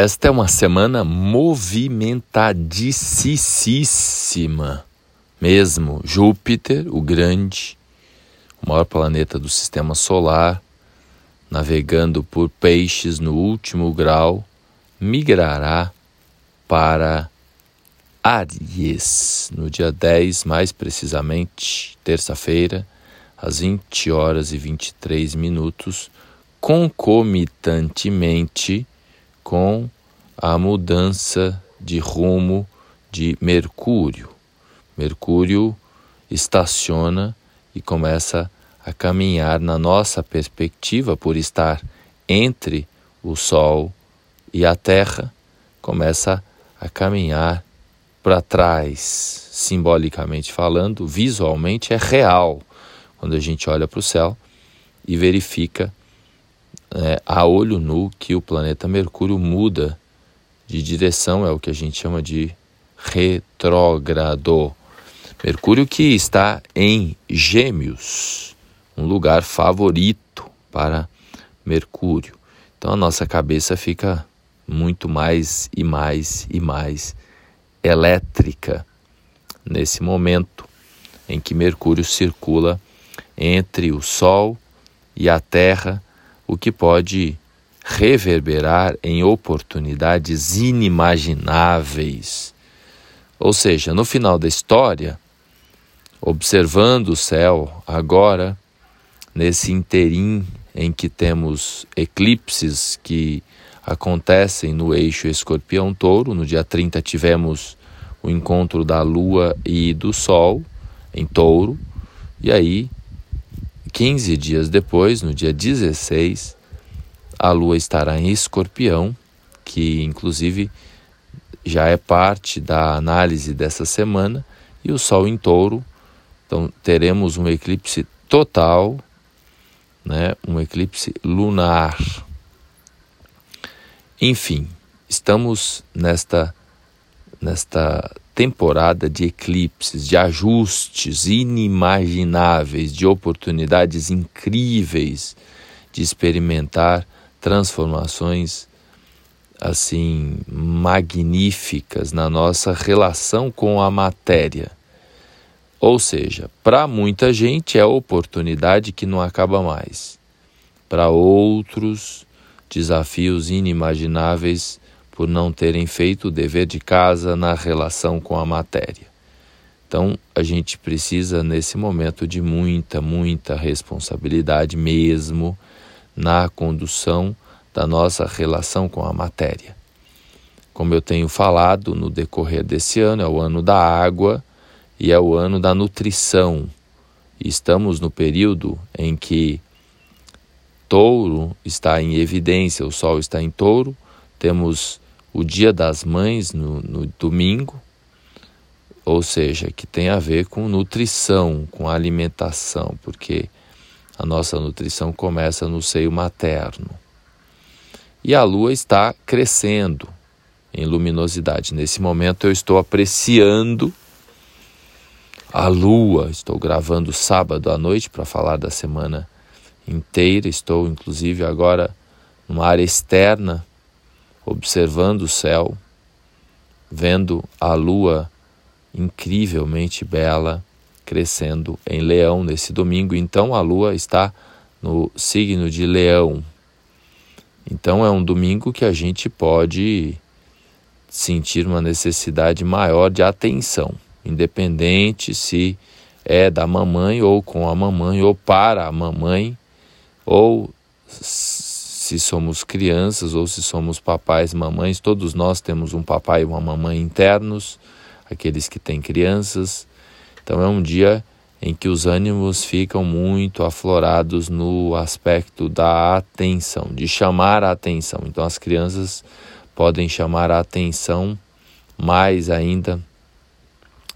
Esta é uma semana movimentadíssima. Mesmo Júpiter, o grande, o maior planeta do sistema solar, navegando por peixes no último grau, migrará para Aries no dia 10, mais precisamente, terça-feira, às 20 horas e 23 minutos, concomitantemente com a mudança de rumo de Mercúrio. Mercúrio estaciona e começa a caminhar na nossa perspectiva por estar entre o Sol e a Terra, começa a caminhar para trás, simbolicamente falando, visualmente é real quando a gente olha para o céu e verifica é, a olho nu que o planeta Mercúrio muda de direção, é o que a gente chama de retrógrado. Mercúrio que está em Gêmeos, um lugar favorito para Mercúrio. Então a nossa cabeça fica muito mais e mais e mais elétrica nesse momento em que Mercúrio circula entre o Sol e a Terra o que pode reverberar em oportunidades inimagináveis. Ou seja, no final da história, observando o céu agora, nesse interim em que temos eclipses que acontecem no eixo escorpião-touro, no dia 30 tivemos o encontro da Lua e do Sol em touro, e aí 15 dias depois, no dia 16, a lua estará em escorpião, que inclusive já é parte da análise dessa semana, e o sol em touro. Então teremos um eclipse total, né, um eclipse lunar. Enfim, estamos nesta nesta temporada de eclipses, de ajustes inimagináveis, de oportunidades incríveis de experimentar transformações assim magníficas na nossa relação com a matéria. Ou seja, para muita gente é oportunidade que não acaba mais. Para outros, desafios inimagináveis por não terem feito o dever de casa na relação com a matéria. Então, a gente precisa nesse momento de muita, muita responsabilidade mesmo na condução da nossa relação com a matéria. Como eu tenho falado no decorrer desse ano, é o ano da água e é o ano da nutrição. estamos no período em que Touro está em evidência, o Sol está em Touro, temos o Dia das Mães no, no domingo, ou seja, que tem a ver com nutrição, com alimentação, porque a nossa nutrição começa no seio materno. E a lua está crescendo em luminosidade. Nesse momento eu estou apreciando a lua. Estou gravando sábado à noite para falar da semana inteira. Estou inclusive agora numa área externa observando o céu, vendo a lua incrivelmente bela crescendo em Leão nesse domingo. Então a lua está no signo de Leão. Então é um domingo que a gente pode sentir uma necessidade maior de atenção, independente se é da mamãe ou com a mamãe ou para a mamãe ou se somos crianças ou se somos papais, mamães, todos nós temos um papai e uma mamãe internos, aqueles que têm crianças. Então é um dia em que os ânimos ficam muito aflorados no aspecto da atenção, de chamar a atenção. Então as crianças podem chamar a atenção mais ainda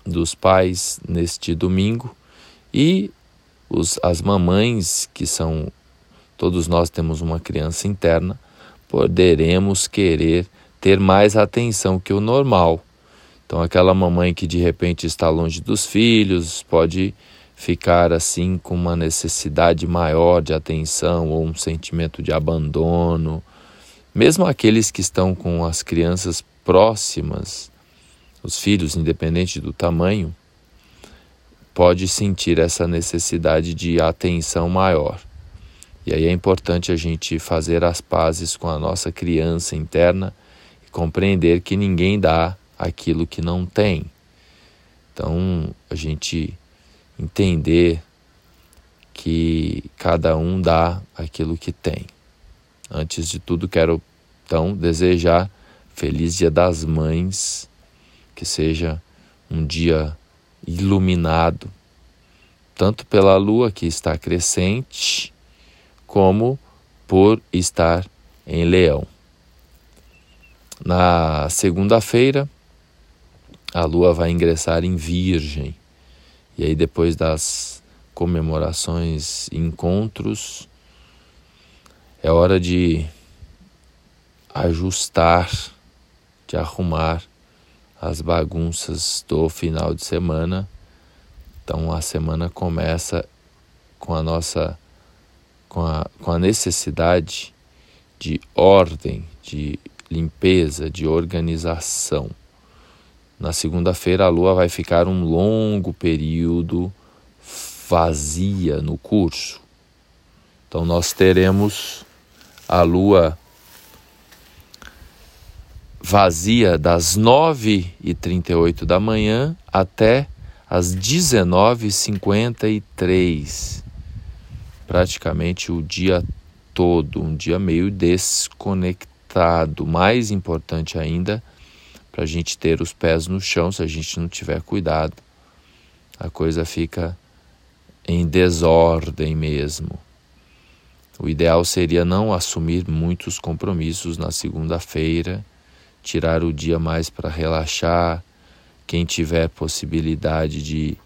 dos pais neste domingo e os, as mamães que são todos nós temos uma criança interna, poderemos querer ter mais atenção que o normal. Então, aquela mamãe que de repente está longe dos filhos pode ficar assim com uma necessidade maior de atenção ou um sentimento de abandono. mesmo aqueles que estão com as crianças próximas, os filhos, independente do tamanho, pode sentir essa necessidade de atenção maior. E aí é importante a gente fazer as pazes com a nossa criança interna e compreender que ninguém dá aquilo que não tem. Então, a gente entender que cada um dá aquilo que tem. Antes de tudo, quero então desejar feliz Dia das Mães, que seja um dia iluminado, tanto pela lua que está crescente, como por estar em Leão. Na segunda-feira, a lua vai ingressar em Virgem. E aí, depois das comemorações encontros, é hora de ajustar, de arrumar as bagunças do final de semana. Então a semana começa com a nossa com a, com a necessidade de ordem, de limpeza, de organização. Na segunda-feira a lua vai ficar um longo período vazia no curso. Então nós teremos a lua vazia das 9h38 da manhã até as 19h53 praticamente o dia todo, um dia meio desconectado. Mais importante ainda, para a gente ter os pés no chão, se a gente não tiver cuidado, a coisa fica em desordem mesmo. O ideal seria não assumir muitos compromissos na segunda-feira, tirar o dia mais para relaxar. Quem tiver possibilidade de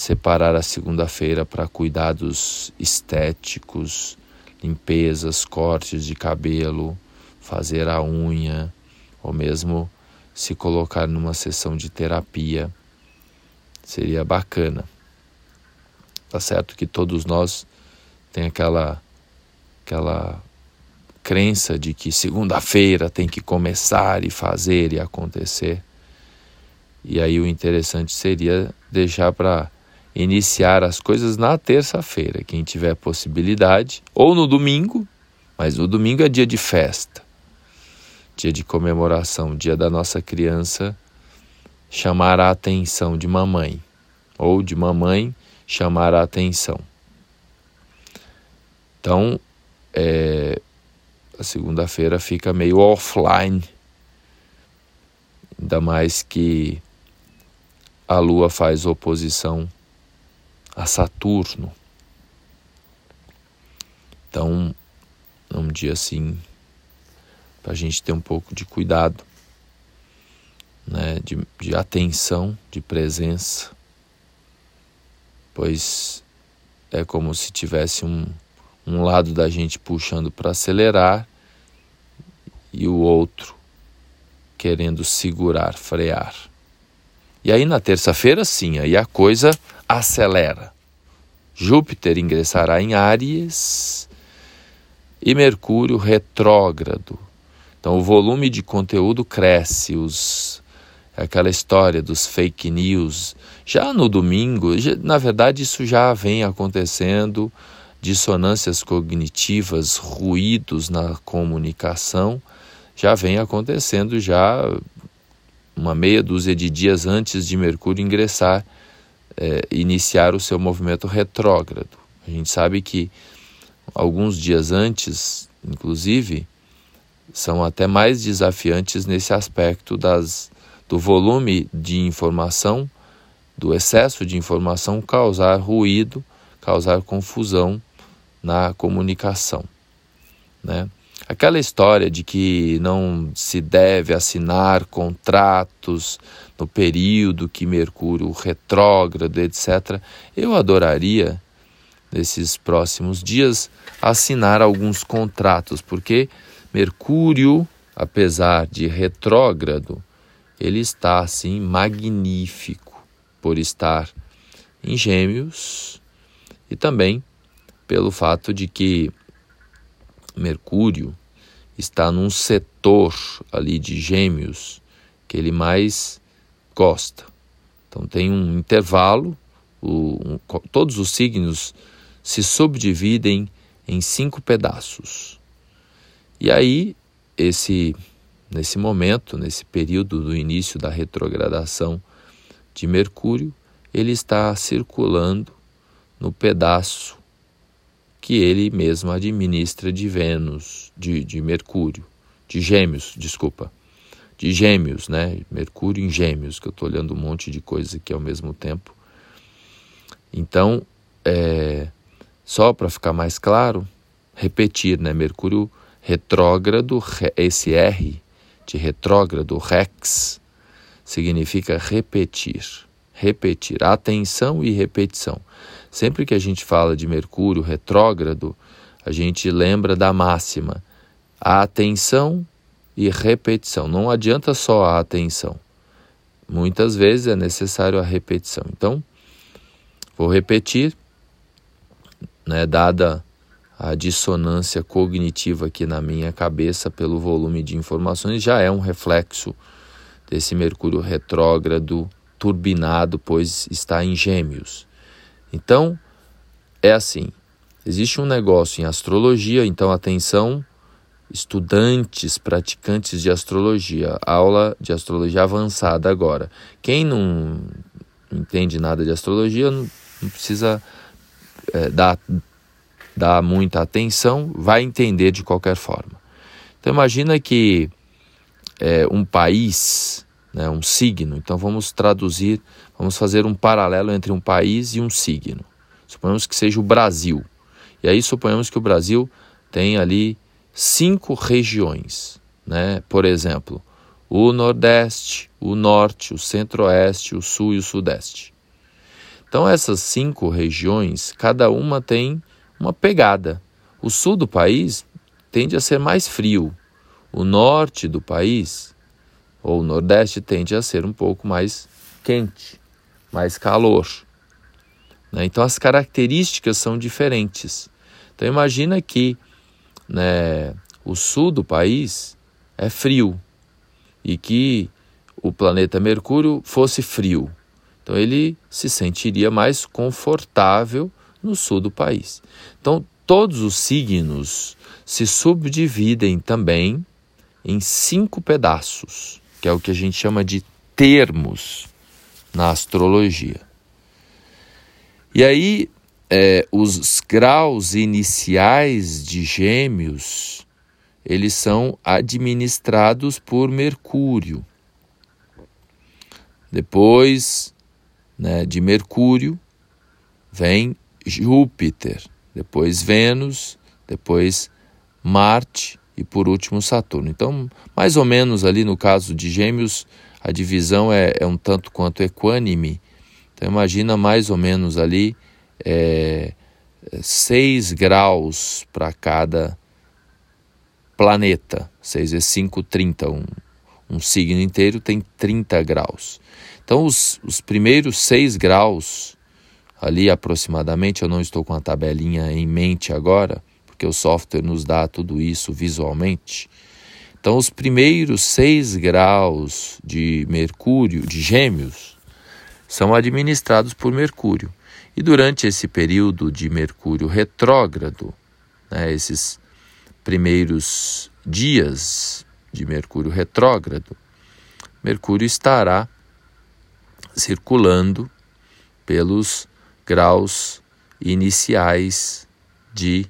separar a segunda-feira para cuidados estéticos, limpezas, cortes de cabelo, fazer a unha, ou mesmo se colocar numa sessão de terapia. Seria bacana. Tá certo que todos nós tem aquela aquela crença de que segunda-feira tem que começar e fazer e acontecer. E aí o interessante seria deixar para iniciar as coisas na terça-feira, quem tiver possibilidade, ou no domingo, mas o domingo é dia de festa, dia de comemoração, dia da nossa criança chamar a atenção de mamãe, ou de mamãe chamar a atenção. Então, é, a segunda-feira fica meio offline, ainda mais que a Lua faz oposição a Saturno. Então, é um dia assim para a gente ter um pouco de cuidado, né, de, de atenção, de presença, pois é como se tivesse um, um lado da gente puxando para acelerar e o outro querendo segurar, frear. E aí na terça-feira, sim, aí a coisa acelera. Júpiter ingressará em Áries e Mercúrio retrógrado. Então o volume de conteúdo cresce, os aquela história dos fake news. Já no domingo, na verdade isso já vem acontecendo, dissonâncias cognitivas, ruídos na comunicação, já vem acontecendo já uma meia dúzia de dias antes de Mercúrio ingressar é, iniciar o seu movimento retrógrado. A gente sabe que alguns dias antes, inclusive, são até mais desafiantes nesse aspecto das, do volume de informação, do excesso de informação causar ruído, causar confusão na comunicação. Né? Aquela história de que não se deve assinar contratos no período que Mercúrio retrógrado, etc. Eu adoraria, nesses próximos dias, assinar alguns contratos, porque Mercúrio, apesar de retrógrado, ele está assim magnífico por estar em Gêmeos e também pelo fato de que Mercúrio está num setor ali de gêmeos que ele mais gosta. Então tem um intervalo, o, um, todos os signos se subdividem em cinco pedaços. E aí, esse, nesse momento, nesse período do início da retrogradação de Mercúrio, ele está circulando no pedaço que ele mesmo administra de Vênus, de, de Mercúrio, de Gêmeos, desculpa, de Gêmeos, né? Mercúrio em Gêmeos, que eu estou olhando um monte de coisa aqui ao mesmo tempo. Então, é, só para ficar mais claro, repetir, né? Mercúrio retrógrado, esse R de retrógrado, rex, significa repetir. Repetir, atenção e repetição. Sempre que a gente fala de Mercúrio retrógrado, a gente lembra da máxima: a atenção e repetição. Não adianta só a atenção. Muitas vezes é necessário a repetição. Então, vou repetir né, dada a dissonância cognitiva aqui na minha cabeça pelo volume de informações, já é um reflexo desse Mercúrio retrógrado turbinado, pois está em Gêmeos. Então, é assim: existe um negócio em astrologia, então atenção, estudantes, praticantes de astrologia, aula de astrologia avançada agora. Quem não entende nada de astrologia não, não precisa é, dar, dar muita atenção, vai entender de qualquer forma. Então imagina que é, um país, né, um signo, então vamos traduzir, vamos fazer um paralelo entre um país e um signo. Suponhamos que seja o Brasil. E aí suponhamos que o Brasil tem ali cinco regiões, né? Por exemplo, o Nordeste, o Norte, o Centro-Oeste, o Sul e o Sudeste. Então, essas cinco regiões, cada uma tem uma pegada. O sul do país tende a ser mais frio, o norte do país, ou o nordeste, tende a ser um pouco mais quente, mais calor. Né? Então, as características são diferentes. Então, imagina que né, o sul do país é frio e que o planeta Mercúrio fosse frio. Então ele se sentiria mais confortável no sul do país. Então todos os signos se subdividem também em cinco pedaços, que é o que a gente chama de termos na astrologia. E aí, é, os graus iniciais de Gêmeos, eles são administrados por Mercúrio. Depois, né, de Mercúrio, vem Júpiter, depois Vênus, depois Marte e por último Saturno. Então, mais ou menos ali no caso de Gêmeos, a divisão é, é um tanto quanto equânime. Então, imagina mais ou menos ali é, 6 graus para cada planeta. 6 vezes 5, 30. Um, um signo inteiro tem 30 graus. Então, os, os primeiros seis graus, ali aproximadamente, eu não estou com a tabelinha em mente agora, porque o software nos dá tudo isso visualmente. Então, os primeiros seis graus de Mercúrio, de Gêmeos, são administrados por Mercúrio. E durante esse período de Mercúrio retrógrado, né, esses primeiros dias de Mercúrio retrógrado, Mercúrio estará circulando pelos graus iniciais de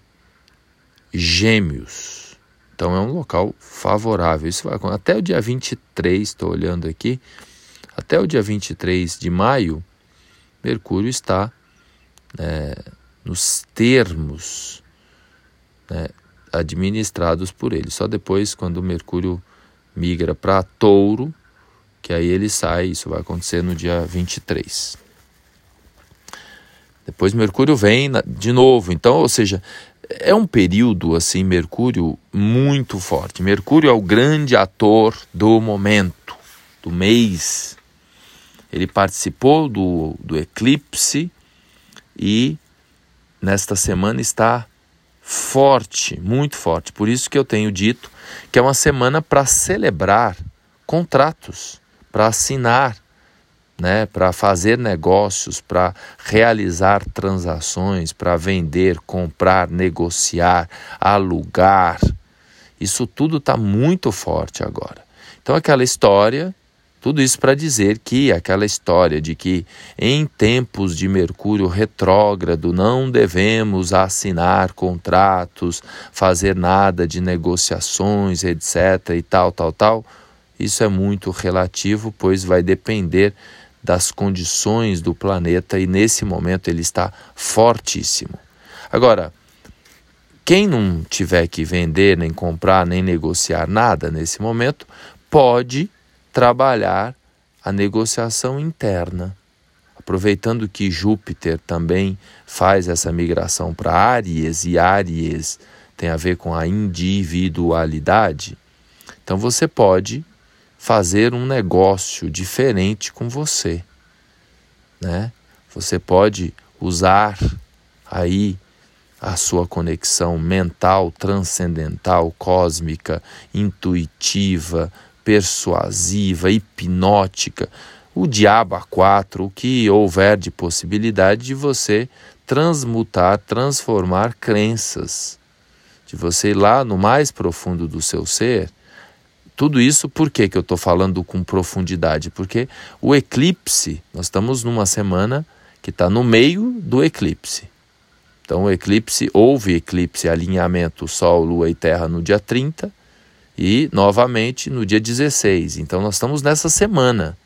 Gêmeos. Então é um local favorável. Isso vai até o dia 23, estou olhando aqui, até o dia 23 de maio, Mercúrio está né, nos termos né, administrados por ele. Só depois, quando Mercúrio migra para Touro, que aí ele sai, isso vai acontecer no dia 23. Depois Mercúrio vem de novo, então, ou seja, é um período assim, Mercúrio muito forte. Mercúrio é o grande ator do momento, do mês. Ele participou do, do eclipse e nesta semana está forte, muito forte. Por isso que eu tenho dito que é uma semana para celebrar contratos, para assinar, né, para fazer negócios, para realizar transações, para vender, comprar, negociar, alugar. Isso tudo está muito forte agora. Então, aquela história tudo isso para dizer que aquela história de que em tempos de Mercúrio retrógrado não devemos assinar contratos, fazer nada de negociações, etc. e tal, tal, tal, isso é muito relativo, pois vai depender das condições do planeta e nesse momento ele está fortíssimo. Agora, quem não tiver que vender, nem comprar, nem negociar nada nesse momento, pode trabalhar a negociação interna. Aproveitando que Júpiter também faz essa migração para Áries e Áries tem a ver com a individualidade, então você pode fazer um negócio diferente com você, né? Você pode usar aí a sua conexão mental, transcendental, cósmica, intuitiva, persuasiva, hipnótica, o diabo a quatro, o que houver de possibilidade de você transmutar, transformar crenças, de você ir lá no mais profundo do seu ser. Tudo isso por que, que eu estou falando com profundidade? Porque o eclipse, nós estamos numa semana que está no meio do eclipse. Então, o eclipse, houve eclipse, alinhamento Sol, Lua e Terra no dia 30, e novamente no dia 16. Então nós estamos nessa semana.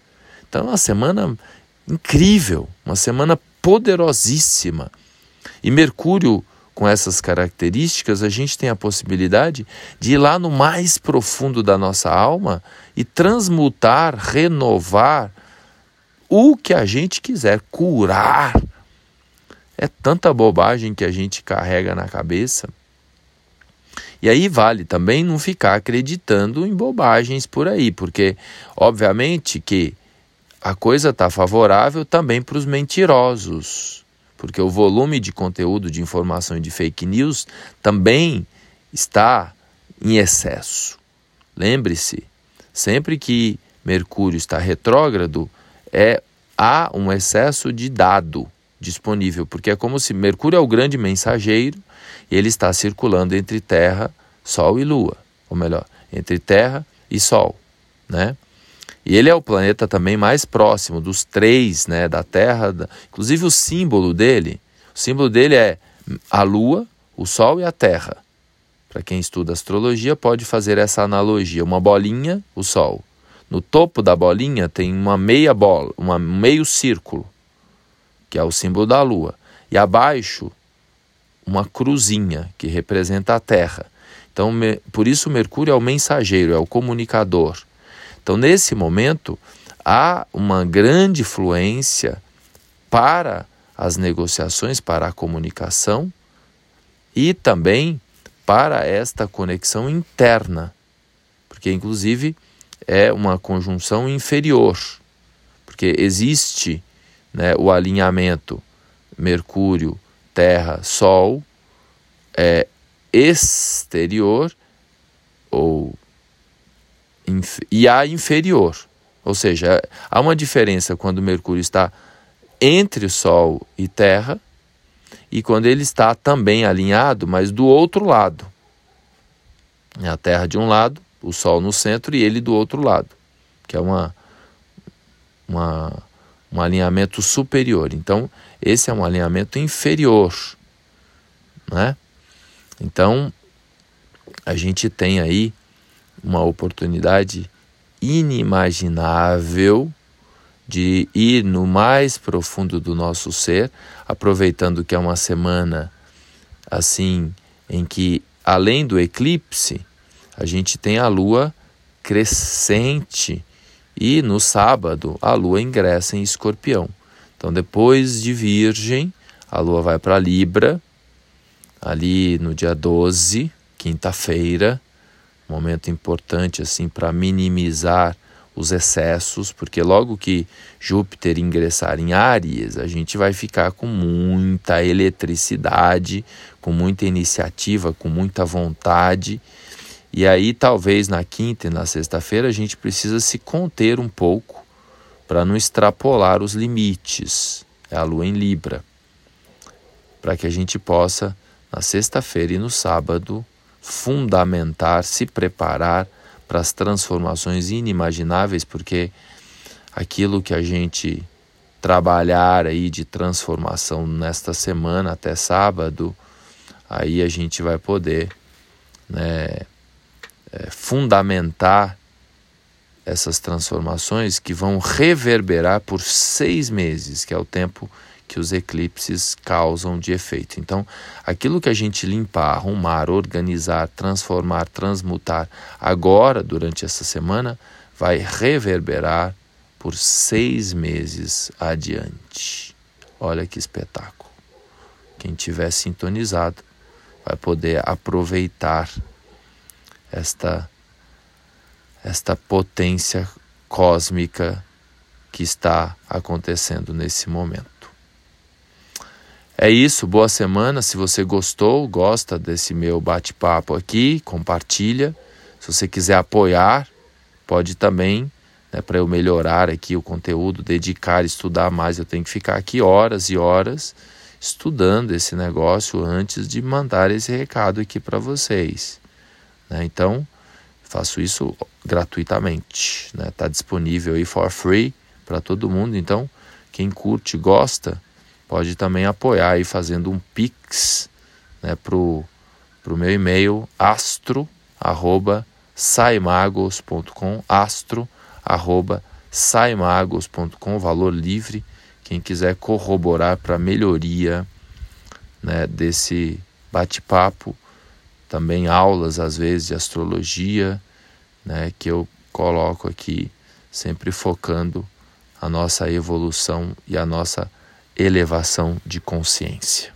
Então é uma semana incrível, uma semana poderosíssima. E Mercúrio, com essas características, a gente tem a possibilidade de ir lá no mais profundo da nossa alma e transmutar, renovar o que a gente quiser, curar. É tanta bobagem que a gente carrega na cabeça. E aí vale também não ficar acreditando em bobagens por aí, porque obviamente que a coisa está favorável também para os mentirosos, porque o volume de conteúdo de informação e de fake news também está em excesso. Lembre-se, sempre que Mercúrio está retrógrado, é há um excesso de dado disponível, porque é como se Mercúrio é o grande mensageiro ele está circulando entre Terra, Sol e Lua, ou melhor, entre Terra e Sol, né? E ele é o planeta também mais próximo dos três, né, da Terra. Da... Inclusive o símbolo dele, o símbolo dele é a Lua, o Sol e a Terra. Para quem estuda astrologia pode fazer essa analogia: uma bolinha, o Sol. No topo da bolinha tem uma meia bola, um meio círculo, que é o símbolo da Lua. E abaixo uma cruzinha que representa a Terra. Então, por isso Mercúrio é o mensageiro, é o comunicador. Então, nesse momento, há uma grande fluência para as negociações, para a comunicação e também para esta conexão interna, porque inclusive é uma conjunção inferior, porque existe né, o alinhamento Mercúrio Terra, Sol é exterior ou e a inferior. Ou seja, há uma diferença quando Mercúrio está entre o Sol e Terra e quando ele está também alinhado, mas do outro lado. É a Terra de um lado, o Sol no centro e ele do outro lado, que é uma, uma um alinhamento superior. Então, esse é um alinhamento inferior, né? Então, a gente tem aí uma oportunidade inimaginável de ir no mais profundo do nosso ser, aproveitando que é uma semana assim em que além do eclipse, a gente tem a lua crescente e no sábado, a lua ingressa em escorpião. Então, depois de Virgem, a lua vai para Libra, ali no dia 12, quinta-feira, momento importante assim para minimizar os excessos, porque logo que Júpiter ingressar em Áries, a gente vai ficar com muita eletricidade, com muita iniciativa, com muita vontade. E aí, talvez na quinta e na sexta-feira, a gente precisa se conter um pouco para não extrapolar os limites. É a lua em Libra. Para que a gente possa, na sexta-feira e no sábado, fundamentar, se preparar para as transformações inimagináveis, porque aquilo que a gente trabalhar aí de transformação nesta semana até sábado, aí a gente vai poder né, é, fundamentar essas transformações que vão reverberar por seis meses, que é o tempo que os eclipses causam de efeito. Então, aquilo que a gente limpar, arrumar, organizar, transformar, transmutar agora, durante essa semana, vai reverberar por seis meses adiante. Olha que espetáculo. Quem tiver sintonizado vai poder aproveitar esta, esta potência cósmica que está acontecendo nesse momento. É isso, boa semana. Se você gostou, gosta desse meu bate-papo aqui, compartilha. Se você quiser apoiar, pode também, né, para eu melhorar aqui o conteúdo, dedicar, estudar mais. Eu tenho que ficar aqui horas e horas estudando esse negócio antes de mandar esse recado aqui para vocês. Né? Então, faço isso gratuitamente. Está né? Tá disponível aí for free para todo mundo. Então, quem curte, gosta pode também apoiar aí fazendo um pix né, para o meu e-mail astro arroba saimagos.com astro arroba saimagos.com valor livre. Quem quiser corroborar para melhoria né, desse bate-papo também aulas às vezes de astrologia né, que eu coloco aqui sempre focando a nossa evolução e a nossa elevação de consciência.